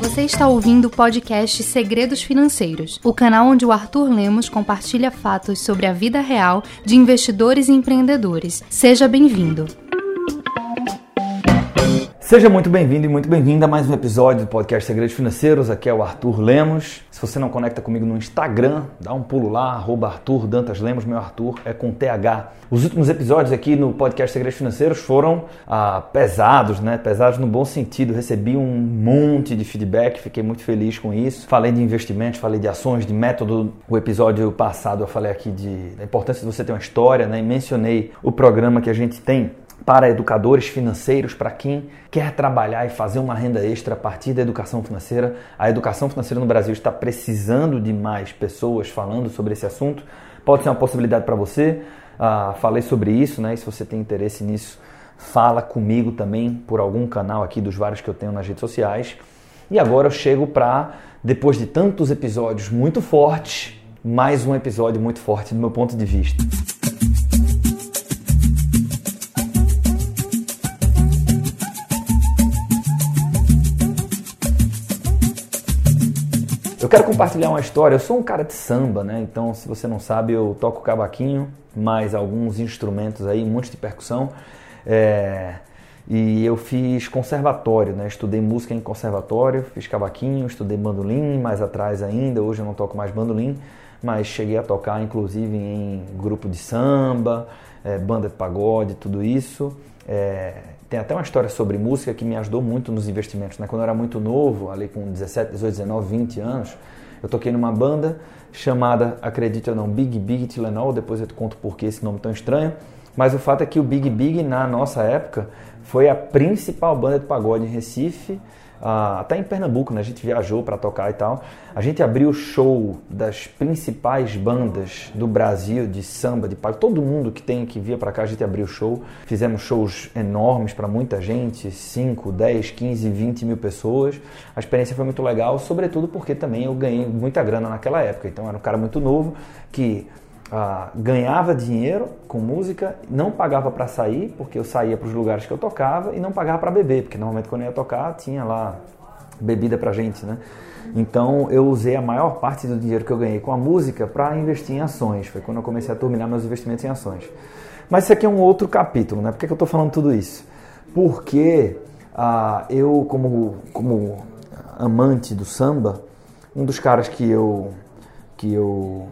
Você está ouvindo o podcast Segredos Financeiros, o canal onde o Arthur Lemos compartilha fatos sobre a vida real de investidores e empreendedores. Seja bem-vindo. Seja muito bem-vindo e muito bem-vinda a mais um episódio do podcast Segredos Financeiros. Aqui é o Arthur Lemos. Se você não conecta comigo no Instagram, dá um pulo lá, arroba Arthur Dantas Lemos. Meu Arthur é com TH. Os últimos episódios aqui no podcast Segredos Financeiros foram ah, pesados, né? Pesados no bom sentido. Recebi um monte de feedback, fiquei muito feliz com isso. Falei de investimentos, falei de ações, de método. O episódio passado eu falei aqui de, da importância de você ter uma história, né? E mencionei o programa que a gente tem para educadores financeiros, para quem quer trabalhar e fazer uma renda extra a partir da educação financeira. A educação financeira no Brasil está precisando de mais pessoas falando sobre esse assunto. Pode ser uma possibilidade para você. Ah, falei sobre isso, né? E se você tem interesse nisso, fala comigo também por algum canal aqui dos vários que eu tenho nas redes sociais. E agora eu chego para, depois de tantos episódios muito fortes, mais um episódio muito forte do meu ponto de vista. Eu quero compartilhar uma história. Eu sou um cara de samba, né? Então, se você não sabe, eu toco cavaquinho, mais alguns instrumentos aí, um monte de percussão. É... E eu fiz conservatório, né? Estudei música em conservatório, fiz cavaquinho, estudei bandolim, mais atrás ainda. Hoje eu não toco mais bandolim, mas cheguei a tocar inclusive em grupo de samba, é, banda de pagode, tudo isso. É, tem até uma história sobre música que me ajudou muito nos investimentos. Né? Quando eu era muito novo, ali com 17, 18, 19, 20 anos, eu toquei numa banda chamada, acredite ou não, Big Big Tilenol. Depois eu te conto por que esse nome tão estranho. Mas o fato é que o Big Big, na nossa época, foi a principal banda de pagode em Recife até em Pernambuco, né? a gente viajou para tocar e tal. A gente abriu o show das principais bandas do Brasil de samba, de pagode. Todo mundo que tem que via para cá, a gente abriu o show. Fizemos shows enormes para muita gente, 5, 10, 15, 20 mil pessoas. A experiência foi muito legal, sobretudo porque também eu ganhei muita grana naquela época. Então era um cara muito novo que ah, ganhava dinheiro com música, não pagava para sair, porque eu saía para os lugares que eu tocava, e não pagava para beber, porque normalmente quando eu ia tocar tinha lá bebida para gente, né? Então eu usei a maior parte do dinheiro que eu ganhei com a música para investir em ações. Foi quando eu comecei a turminar meus investimentos em ações. Mas isso aqui é um outro capítulo, né? Por que, que eu estou falando tudo isso? Porque ah, eu, como, como amante do samba, um dos caras que eu, que eu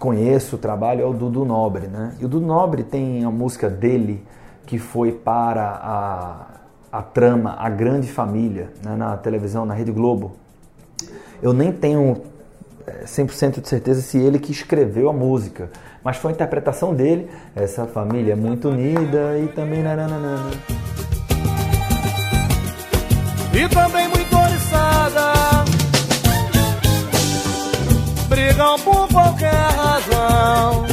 conheço o trabalho é o Dudu Nobre, né? E o Dudu Nobre tem a música dele que foi para a, a trama A Grande Família, né? na televisão, na Rede Globo. Eu nem tenho 100% é, de certeza se ele que escreveu a música, mas foi a interpretação dele. Essa família é muito unida e também nananana. E também muito brigam por qualquer razão,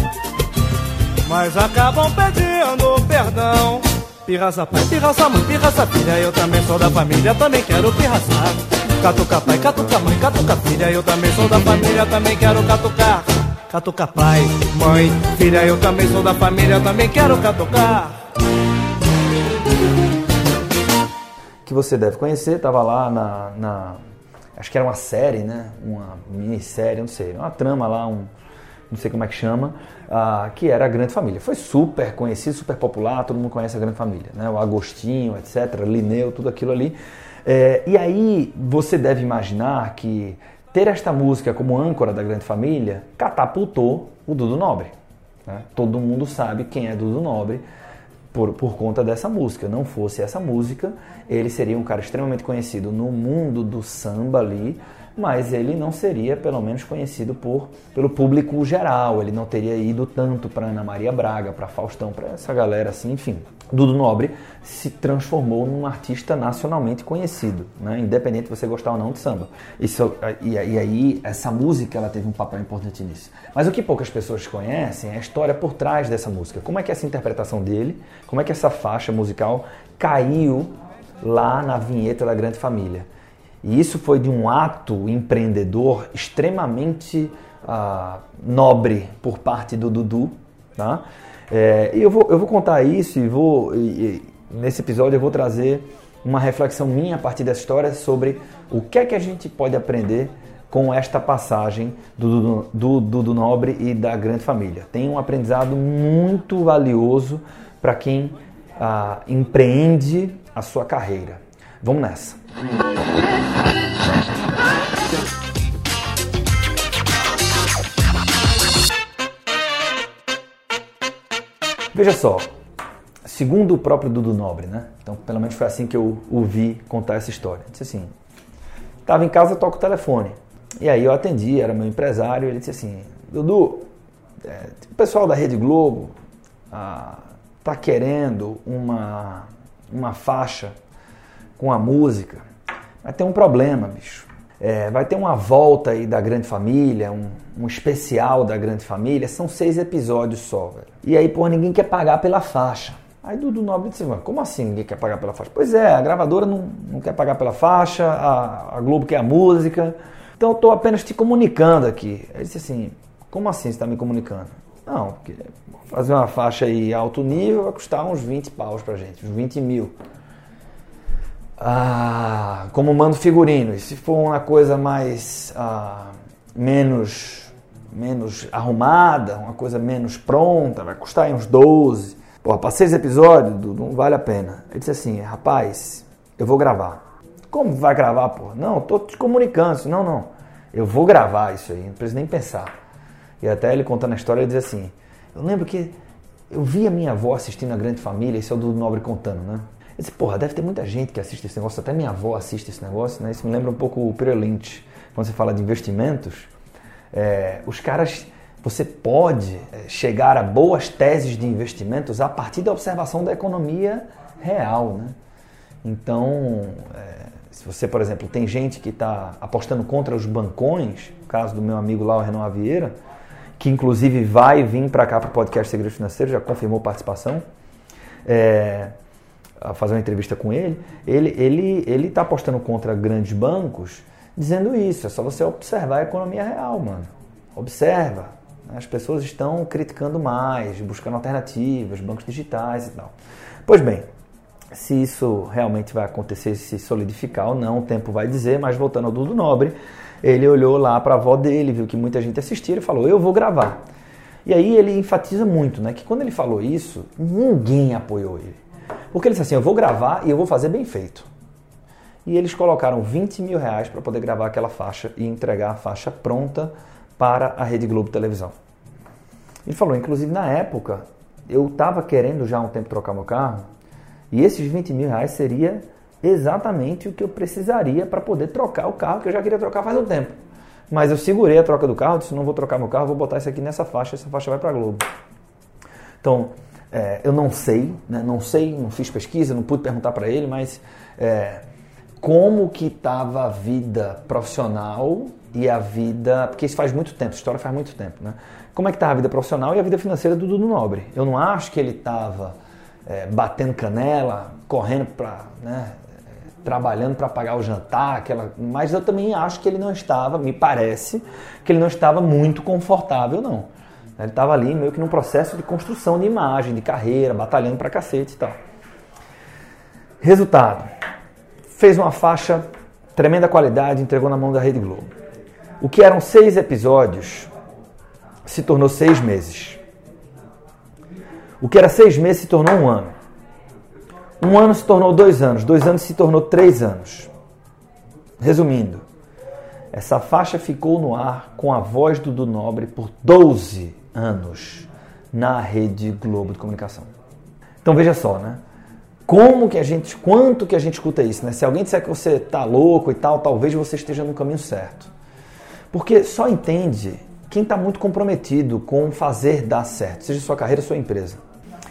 mas acabam pedindo perdão. Pirraça pai, pirraça mãe, pirraça filha, eu também sou da família, também quero pirraçar. Catuca pai, catuca mãe, catuca filha, eu também sou da família, também quero catucar. Catuca pai, mãe, filha, eu também sou da família, também quero catucar. Que você deve conhecer, estava lá na, na acho que era uma série, né? Uma minissérie, não sei, uma trama lá, um, não sei como é que chama, uh, que era a Grande Família. Foi super conhecido, super popular, todo mundo conhece a Grande Família, né? O Agostinho, etc., Linneu, tudo aquilo ali. É, e aí você deve imaginar que ter esta música como âncora da Grande Família catapultou o Dudu Nobre. Né? Todo mundo sabe quem é Dudu Nobre por, por conta dessa música. Não fosse essa música, ele seria um cara extremamente conhecido no mundo do samba ali, mas ele não seria, pelo menos, conhecido por, pelo público geral. Ele não teria ido tanto para Ana Maria Braga, para Faustão, para essa galera assim, enfim. Dudu Nobre se transformou num artista nacionalmente conhecido, né? independente de você gostar ou não de samba. Isso, e, e, aí, essa música ela teve um papel importante nisso. Mas o que poucas pessoas conhecem é a história por trás dessa música. Como é que essa interpretação dele, como é que essa faixa musical caiu lá na vinheta da Grande Família. E isso foi de um ato empreendedor extremamente uh, nobre por parte do Dudu. Tá? É, e eu vou, eu vou contar isso e vou. E, nesse episódio eu vou trazer uma reflexão minha a partir dessa história sobre o que é que a gente pode aprender com esta passagem do Dudu Nobre e da grande família. Tem um aprendizado muito valioso para quem ah, empreende a sua carreira. Vamos nessa. Veja só, segundo o próprio Dudu Nobre, né? Então, pelo menos foi assim que eu ouvi contar essa história. Disse assim: estava em casa, toco o telefone. E aí eu atendi, era meu empresário, ele disse assim: Dudu, é, o pessoal da Rede Globo ah, tá querendo uma, uma faixa com a música. Vai ter um problema, bicho. É, vai ter uma volta aí da Grande Família, um, um especial da Grande Família. São seis episódios só, velho. E aí, pô, ninguém quer pagar pela faixa. Aí Dudu Nobre disse, como assim ninguém quer pagar pela faixa? Pois é, a gravadora não, não quer pagar pela faixa, a, a Globo quer a música. Então eu estou apenas te comunicando aqui. Ele disse assim, como assim você está me comunicando? Não, porque fazer uma faixa aí alto nível vai custar uns 20 paus pra gente, uns 20 mil. Ah, como mando figurino. E se for uma coisa mais ah, menos menos arrumada, uma coisa menos pronta, vai custar uns 12. Porra, para seis episódios, não vale a pena. Ele disse assim, rapaz, eu vou gravar. Como vai gravar, porra? Não, tô te comunicando. Não, não. Eu vou gravar isso aí, não preciso nem pensar. E até ele contando a história, ele diz assim, eu lembro que eu vi a minha avó assistindo a Grande Família, esse é o do Nobre contando, né? Disse, porra, deve ter muita gente que assiste esse negócio, até minha avó assiste esse negócio, né? Isso me lembra um pouco o Lynch, quando você fala de investimentos. É, os caras, você pode é, chegar a boas teses de investimentos a partir da observação da economia real, né? Então, é, se você, por exemplo, tem gente que está apostando contra os bancões, o caso do meu amigo lá, o Renan Vieira, que inclusive vai vir para cá para o podcast Segredo Financeiro, já confirmou participação. É, a fazer uma entrevista com ele, ele ele ele está apostando contra grandes bancos, dizendo isso. É só você observar a economia real, mano. Observa. As pessoas estão criticando mais, buscando alternativas, bancos digitais e tal. Pois bem, se isso realmente vai acontecer, se solidificar ou não, o tempo vai dizer. Mas voltando ao Dudu Nobre, ele olhou lá para a avó dele, viu que muita gente assistia e falou: Eu vou gravar. E aí ele enfatiza muito, né? Que quando ele falou isso, ninguém apoiou ele. Porque ele disse assim: eu vou gravar e eu vou fazer bem feito. E eles colocaram 20 mil reais para poder gravar aquela faixa e entregar a faixa pronta para a Rede Globo Televisão. Ele falou, inclusive na época, eu estava querendo já há um tempo trocar meu carro e esses 20 mil reais seria exatamente o que eu precisaria para poder trocar o carro que eu já queria trocar faz um tempo. Mas eu segurei a troca do carro, disse, não vou trocar meu carro, vou botar isso aqui nessa faixa, essa faixa vai para Globo. Então, é, eu não sei, né? não sei, não fiz pesquisa, não pude perguntar para ele, mas é, como que estava a vida profissional e a vida, porque isso faz muito tempo, essa história faz muito tempo, né? Como é que estava a vida profissional e a vida financeira do Dudu Nobre? Eu não acho que ele estava é, batendo canela, correndo para, né, trabalhando para pagar o jantar, aquela, mas eu também acho que ele não estava, me parece, que ele não estava muito confortável, não. Ele estava ali meio que num processo de construção de imagem, de carreira, batalhando pra cacete e tal. Resultado: fez uma faixa, tremenda qualidade, entregou na mão da Rede Globo. O que eram seis episódios se tornou seis meses. O que era seis meses se tornou um ano. Um ano se tornou dois anos. Dois anos se tornou três anos. Resumindo, essa faixa ficou no ar com a voz do Do Nobre por 12 anos na Rede Globo de Comunicação. Então veja só, né? Como que a gente, quanto que a gente escuta isso, né? Se alguém disser que você tá louco e tal, talvez você esteja no caminho certo. Porque só entende quem está muito comprometido com fazer dar certo, seja sua carreira, sua empresa.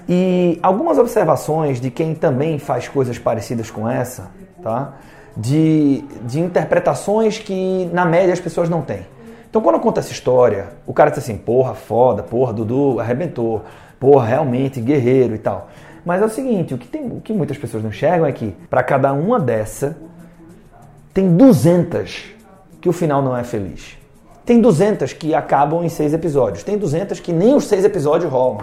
E algumas observações de quem também faz coisas parecidas com essa, tá? De, de interpretações que na média as pessoas não têm. Então quando eu conto essa história, o cara diz assim, porra, foda, porra, Dudu arrebentou, porra, realmente, guerreiro e tal. Mas é o seguinte, o que, tem, o que muitas pessoas não enxergam é que para cada uma dessa, tem 200 que o final não é feliz. Tem 200 que acabam em seis episódios. Tem 200 que nem os seis episódios rolam.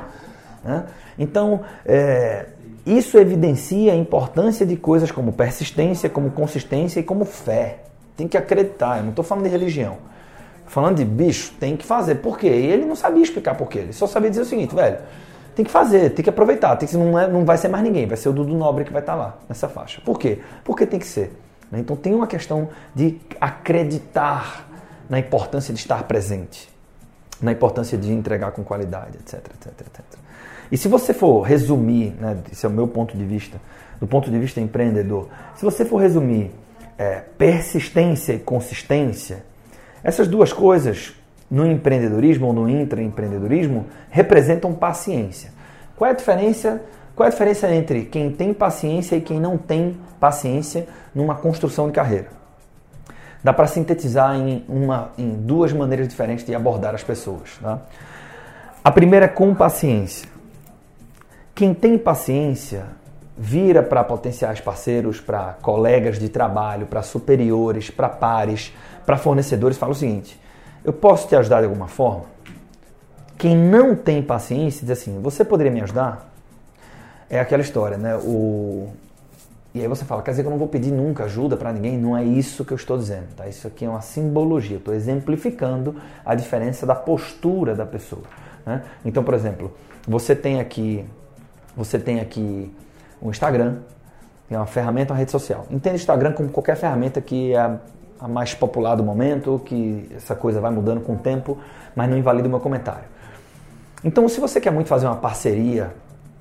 Né? Então, é, isso evidencia a importância de coisas como persistência, como consistência e como fé. Tem que acreditar. Eu não estou falando de religião. Falando de bicho, tem que fazer. Por quê? E ele não sabia explicar por quê. Ele só sabia dizer o seguinte, velho. Tem que fazer, tem que aproveitar. Tem que, não, é, não vai ser mais ninguém, vai ser o Dudu Nobre que vai estar tá lá, nessa faixa. Por quê? Porque tem que ser. Né? Então tem uma questão de acreditar na importância de estar presente, na importância de entregar com qualidade, etc, etc, etc. E se você for resumir, né, esse é o meu ponto de vista, do ponto de vista empreendedor, se você for resumir é, persistência e consistência, essas duas coisas no empreendedorismo ou no intraempreendedorismo representam paciência. Qual é a diferença? Qual é a diferença entre quem tem paciência e quem não tem paciência numa construção de carreira? Dá para sintetizar em, uma, em duas maneiras diferentes de abordar as pessoas. Tá? A primeira é com paciência. Quem tem paciência vira para potenciais parceiros, para colegas de trabalho, para superiores, para pares, para fornecedores, fala o seguinte: eu posso te ajudar de alguma forma? Quem não tem paciência diz assim: você poderia me ajudar? É aquela história, né? O... E aí você fala, quer dizer que eu não vou pedir nunca ajuda para ninguém? Não é isso que eu estou dizendo, tá? Isso aqui é uma simbologia. Estou exemplificando a diferença da postura da pessoa. Né? Então, por exemplo, você tem aqui, você tem aqui um Instagram, é uma ferramenta, uma rede social. Entenda o Instagram como qualquer ferramenta que é a mais popular do momento, que essa coisa vai mudando com o tempo, mas não invalida o meu comentário. Então, se você quer muito fazer uma parceria,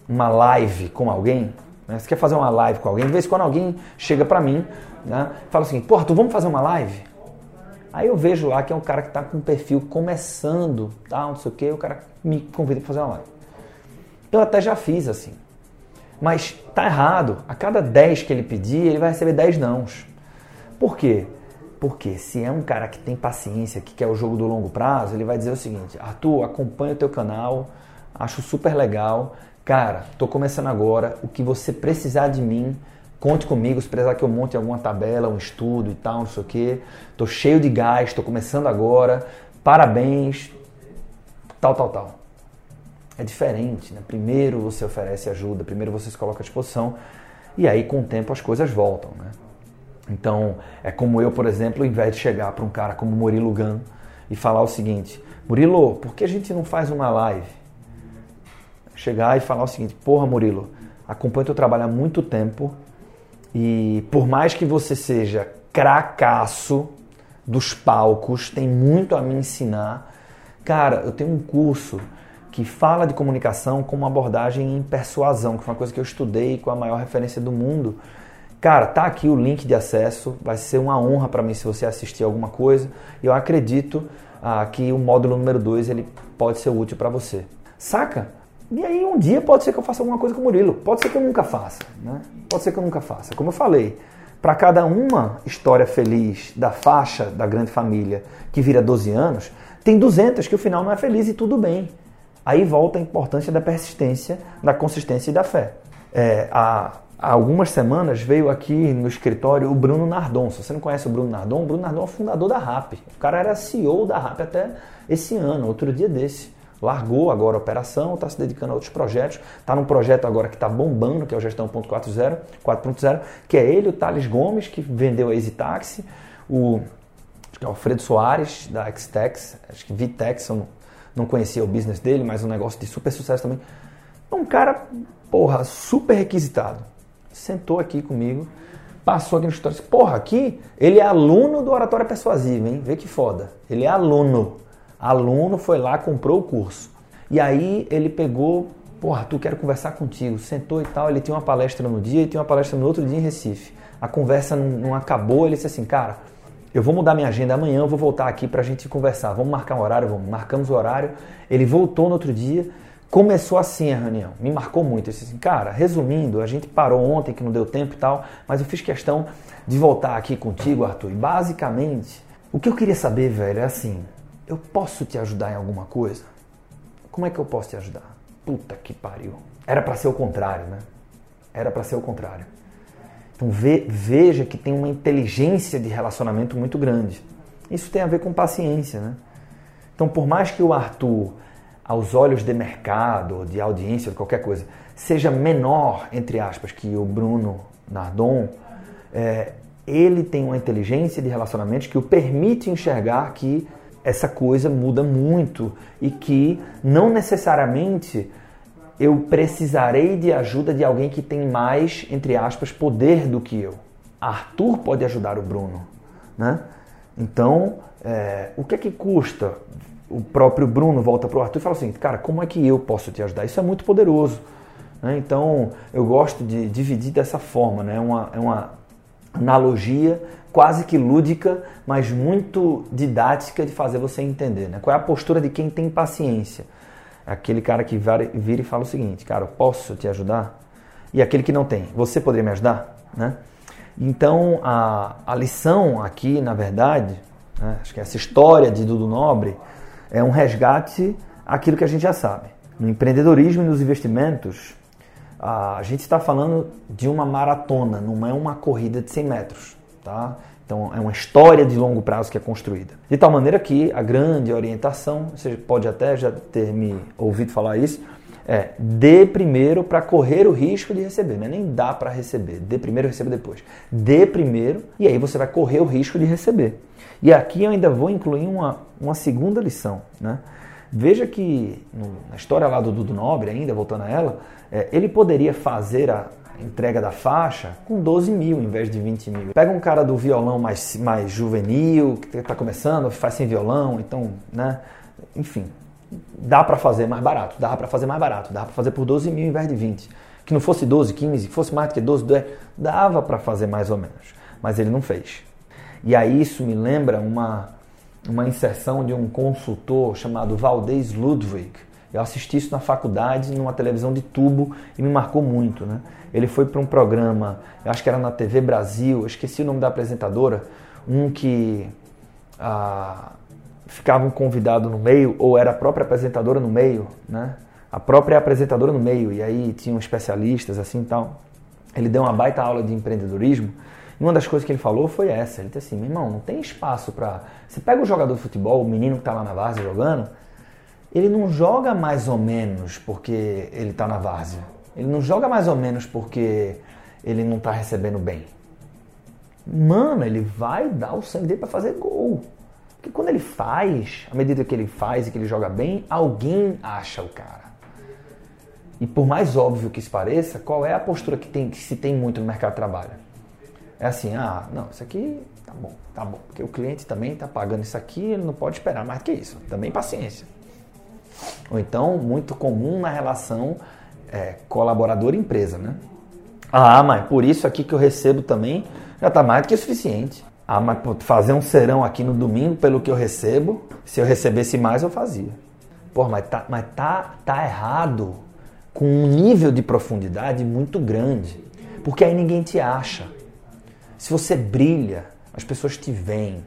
uma live com alguém, né? você quer fazer uma live com alguém, de vez em quando alguém chega para mim, né? fala assim, porra, tu vamos fazer uma live? Aí eu vejo lá que é um cara que está com um perfil começando, tal, não sei o que, o cara me convida para fazer uma live. Eu até já fiz assim. Mas tá errado. A cada 10 que ele pedir, ele vai receber 10 nãos. Por quê? Porque se é um cara que tem paciência, que quer o jogo do longo prazo, ele vai dizer o seguinte: Arthur, acompanha o teu canal, acho super legal. Cara, tô começando agora. O que você precisar de mim, conte comigo. Se precisar que eu monte alguma tabela, um estudo e tal, não sei o quê. Tô cheio de gás, tô começando agora. Parabéns. Tal, tal, tal. É diferente, né? Primeiro você oferece ajuda, primeiro você se coloca à disposição e aí com o tempo as coisas voltam, né? Então, é como eu, por exemplo, ao invés de chegar para um cara como Murilo Gun e falar o seguinte: Murilo, por que a gente não faz uma live? Chegar e falar o seguinte: Porra, Murilo, acompanho teu trabalho há muito tempo e por mais que você seja cracaço dos palcos, tem muito a me ensinar. Cara, eu tenho um curso que fala de comunicação com uma abordagem em persuasão, que foi uma coisa que eu estudei com a maior referência do mundo Cara, tá aqui o link de acesso, vai ser uma honra para mim se você assistir alguma coisa. Eu acredito ah, que o módulo número 2 ele pode ser útil para você. Saca? E aí um dia pode ser que eu faça alguma coisa com o Murilo, pode ser que eu nunca faça, né? Pode ser que eu nunca faça. Como eu falei, para cada uma história feliz da faixa da grande família que vira 12 anos, tem 200 que o final não é feliz e tudo bem. Aí volta a importância da persistência, da consistência e da fé. É, a, há algumas semanas veio aqui no escritório o Bruno Nardon. Se você não conhece o Bruno Nardon, o Bruno Nardon é o fundador da RAP. O cara era CEO da RAP até esse ano, outro dia desse. Largou agora a operação, está se dedicando a outros projetos. Está num projeto agora que está bombando, que é o Gestão 4.0, que é ele, o Thales Gomes, que vendeu a EasyTaxi, o é Alfredo Soares, da Xtex, acho que Vitex, eu não, conhecia o business dele, mas um negócio de super sucesso também. Um cara, porra, super requisitado sentou aqui comigo, passou aqui no escritório disse, porra, aqui ele é aluno do Oratória Persuasiva, hein? Vê que foda. Ele é aluno. Aluno foi lá, comprou o curso. E aí ele pegou, porra, tu quero conversar contigo. Sentou e tal, ele tinha uma palestra no dia e tinha uma palestra no outro dia em Recife. A conversa não, não acabou, ele disse assim, cara, eu vou mudar minha agenda amanhã, eu vou voltar aqui pra gente conversar. Vamos marcar um horário? Vamos. Marcamos o horário. Ele voltou no outro dia Começou assim a reunião, me marcou muito. Eu disse assim, cara, resumindo, a gente parou ontem que não deu tempo e tal, mas eu fiz questão de voltar aqui contigo, Arthur. E basicamente, o que eu queria saber, velho, é assim: eu posso te ajudar em alguma coisa? Como é que eu posso te ajudar? Puta que pariu. Era para ser o contrário, né? Era para ser o contrário. Então ve, veja que tem uma inteligência de relacionamento muito grande. Isso tem a ver com paciência, né? Então, por mais que o Arthur aos olhos de mercado, de audiência, de qualquer coisa, seja menor, entre aspas, que o Bruno Nardon, é, ele tem uma inteligência de relacionamento que o permite enxergar que essa coisa muda muito e que não necessariamente eu precisarei de ajuda de alguém que tem mais, entre aspas, poder do que eu. Arthur pode ajudar o Bruno, né? Então, é, o que é que custa? O próprio Bruno volta para o Arthur e fala assim, cara, como é que eu posso te ajudar? Isso é muito poderoso. Né? Então, eu gosto de dividir dessa forma, né? É uma, é uma analogia quase que lúdica, mas muito didática de fazer você entender. Né? Qual é a postura de quem tem paciência? Aquele cara que vira e fala o seguinte, cara, posso te ajudar? E aquele que não tem, você poderia me ajudar? Né? Então, a, a lição aqui, na verdade, né, acho que essa história de Dudu Nobre é um resgate aquilo que a gente já sabe. No empreendedorismo e nos investimentos, a gente está falando de uma maratona, não é uma corrida de 100 metros. Tá? Então é uma história de longo prazo que é construída. De tal maneira que a grande orientação, você pode até já ter me ouvido falar isso, é dê primeiro para correr o risco de receber. É nem dá para receber, dê primeiro, receba depois. Dê primeiro e aí você vai correr o risco de receber. E aqui eu ainda vou incluir uma, uma segunda lição. Né? Veja que no, na história lá do Dudu Nobre, ainda voltando a ela, é, ele poderia fazer a, entrega da faixa com 12 mil em vez de 20 mil. Pega um cara do violão mais, mais juvenil, que está começando, faz sem violão, então, né? Enfim, dá para fazer mais barato, dá para fazer mais barato, dá para fazer por 12 mil em vez de 20. Que não fosse 12, 15, que fosse mais do que 12, 12 dava para fazer mais ou menos. Mas ele não fez. E aí isso me lembra uma, uma inserção de um consultor chamado Valdez Ludwig. Eu assisti isso na faculdade, numa televisão de tubo, e me marcou muito. Né? Ele foi para um programa, eu acho que era na TV Brasil, eu esqueci o nome da apresentadora, um que ah, ficava um convidado no meio, ou era a própria apresentadora no meio, né? A própria apresentadora no meio, e aí tinham especialistas assim e tal. Ele deu uma baita aula de empreendedorismo. E uma das coisas que ele falou foi essa: ele disse assim, meu irmão, não tem espaço para. Você pega o jogador de futebol, o menino que está lá na várzea jogando, ele não joga mais ou menos porque ele está na várzea. Ele não joga mais ou menos porque ele não está recebendo bem. Mano, ele vai dar o sangue dele para fazer gol. Porque quando ele faz, à medida que ele faz e que ele joga bem, alguém acha o cara. E por mais óbvio que isso pareça, qual é a postura que, tem, que se tem muito no mercado de trabalho? É assim, ah, não, isso aqui tá bom, tá bom. Porque o cliente também está pagando isso aqui, ele não pode esperar mais que isso. Também paciência. Ou então, muito comum na relação é, colaborador-empresa, né? Ah, mas por isso aqui que eu recebo também já está mais do que suficiente. Ah, mas fazer um serão aqui no domingo pelo que eu recebo, se eu recebesse mais eu fazia. Pô, mas tá, mas tá, tá errado com um nível de profundidade muito grande. Porque aí ninguém te acha. Se você brilha, as pessoas te veem.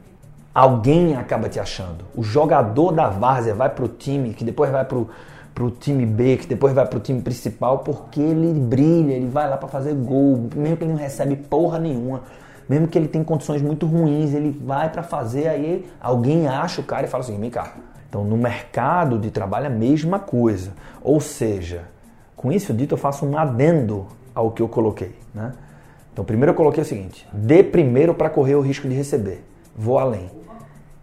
Alguém acaba te achando. O jogador da várzea vai pro time, que depois vai pro para o time B, que depois vai para o time principal, porque ele brilha, ele vai lá para fazer gol, mesmo que ele não recebe porra nenhuma, mesmo que ele tem condições muito ruins, ele vai para fazer, aí alguém acha o cara e fala assim, vem cá. Então no mercado de trabalho é a mesma coisa. Ou seja, com isso dito eu faço um adendo ao que eu coloquei. Né? Então primeiro eu coloquei o seguinte, dê primeiro para correr o risco de receber. Vou além.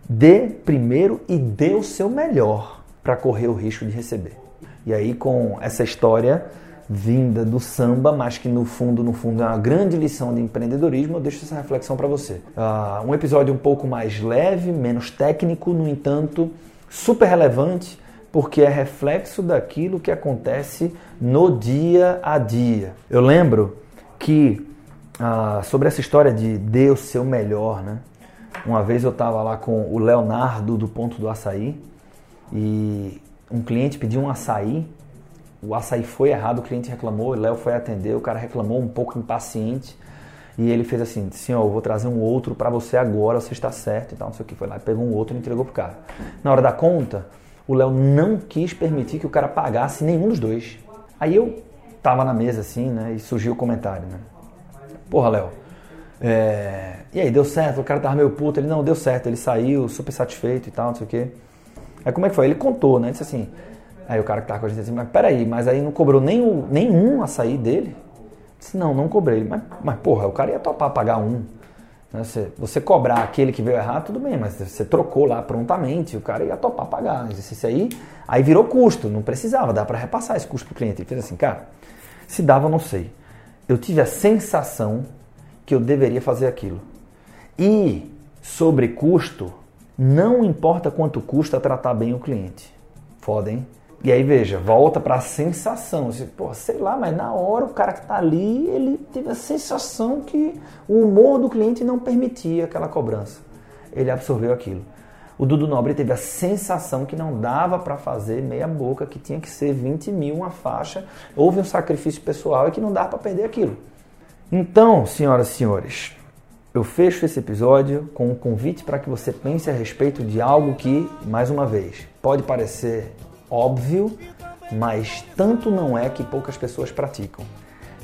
Dê primeiro e dê o seu melhor para correr o risco de receber. E aí com essa história vinda do samba, mas que no fundo, no fundo é uma grande lição de empreendedorismo, eu deixo essa reflexão para você. Uh, um episódio um pouco mais leve, menos técnico, no entanto, super relevante, porque é reflexo daquilo que acontece no dia a dia. Eu lembro que uh, sobre essa história de dê o seu melhor, né? Uma vez eu estava lá com o Leonardo do Ponto do Açaí e um cliente pediu um açaí, o açaí foi errado, o cliente reclamou, o Léo foi atender, o cara reclamou um pouco impaciente e ele fez assim, senhor, eu vou trazer um outro para você agora, você está certo e tal, não sei o que, foi lá, pegou um outro e entregou pro cara. Na hora da conta, o Léo não quis permitir que o cara pagasse nenhum dos dois. Aí eu tava na mesa assim, né, e surgiu o comentário, né, porra, Léo, é... e aí, deu certo? O cara tava meio puto, ele, não, deu certo, ele saiu super satisfeito e tal, não sei o que. Aí como é que foi? Ele contou, né? Disse assim, Aí o cara que tava com a gente disse, mas peraí, mas aí não cobrou o, nenhum açaí dele? Disse, não, não cobrei. Mas, mas porra, o cara ia topar pagar um. Né? Você, você cobrar aquele que veio errar, tudo bem, mas você trocou lá prontamente, o cara ia topar pagar. Isso aí, aí virou custo, não precisava, dá para repassar esse custo pro cliente. Ele fez assim, cara, se dava, não sei. Eu tive a sensação que eu deveria fazer aquilo. E sobre custo, não importa quanto custa tratar bem o cliente. Foda, hein? E aí, veja, volta para a sensação. Você, pô, sei lá, mas na hora o cara que está ali, ele teve a sensação que o humor do cliente não permitia aquela cobrança. Ele absorveu aquilo. O Dudu Nobre teve a sensação que não dava para fazer meia boca, que tinha que ser 20 mil uma faixa. Houve um sacrifício pessoal e que não dava para perder aquilo. Então, senhoras e senhores, eu fecho esse episódio com um convite para que você pense a respeito de algo que, mais uma vez, pode parecer óbvio, mas tanto não é que poucas pessoas praticam.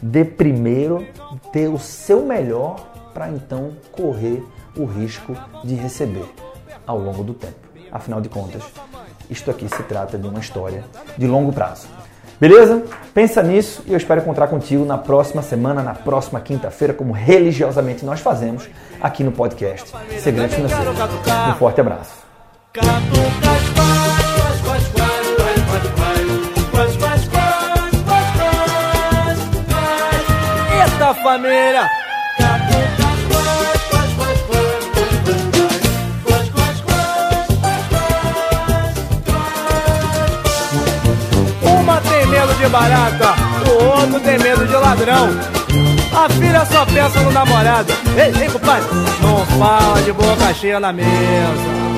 Dê primeiro ter o seu melhor para então correr o risco de receber ao longo do tempo. Afinal de contas, isto aqui se trata de uma história de longo prazo. Beleza? Pensa nisso e eu espero encontrar contigo na próxima semana, na próxima quinta-feira, como religiosamente nós fazemos aqui no podcast Segredo Financeiro. Um forte abraço. Barata, o outro tem medo de ladrão. A filha só pensa no namorado. Ei, ei, compadre, não fala de boca cheia na mesa.